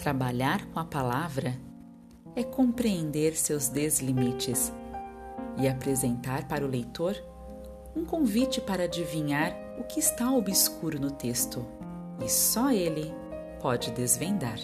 Trabalhar com a palavra é compreender seus deslimites e apresentar para o leitor um convite para adivinhar o que está obscuro no texto, e só ele pode desvendar.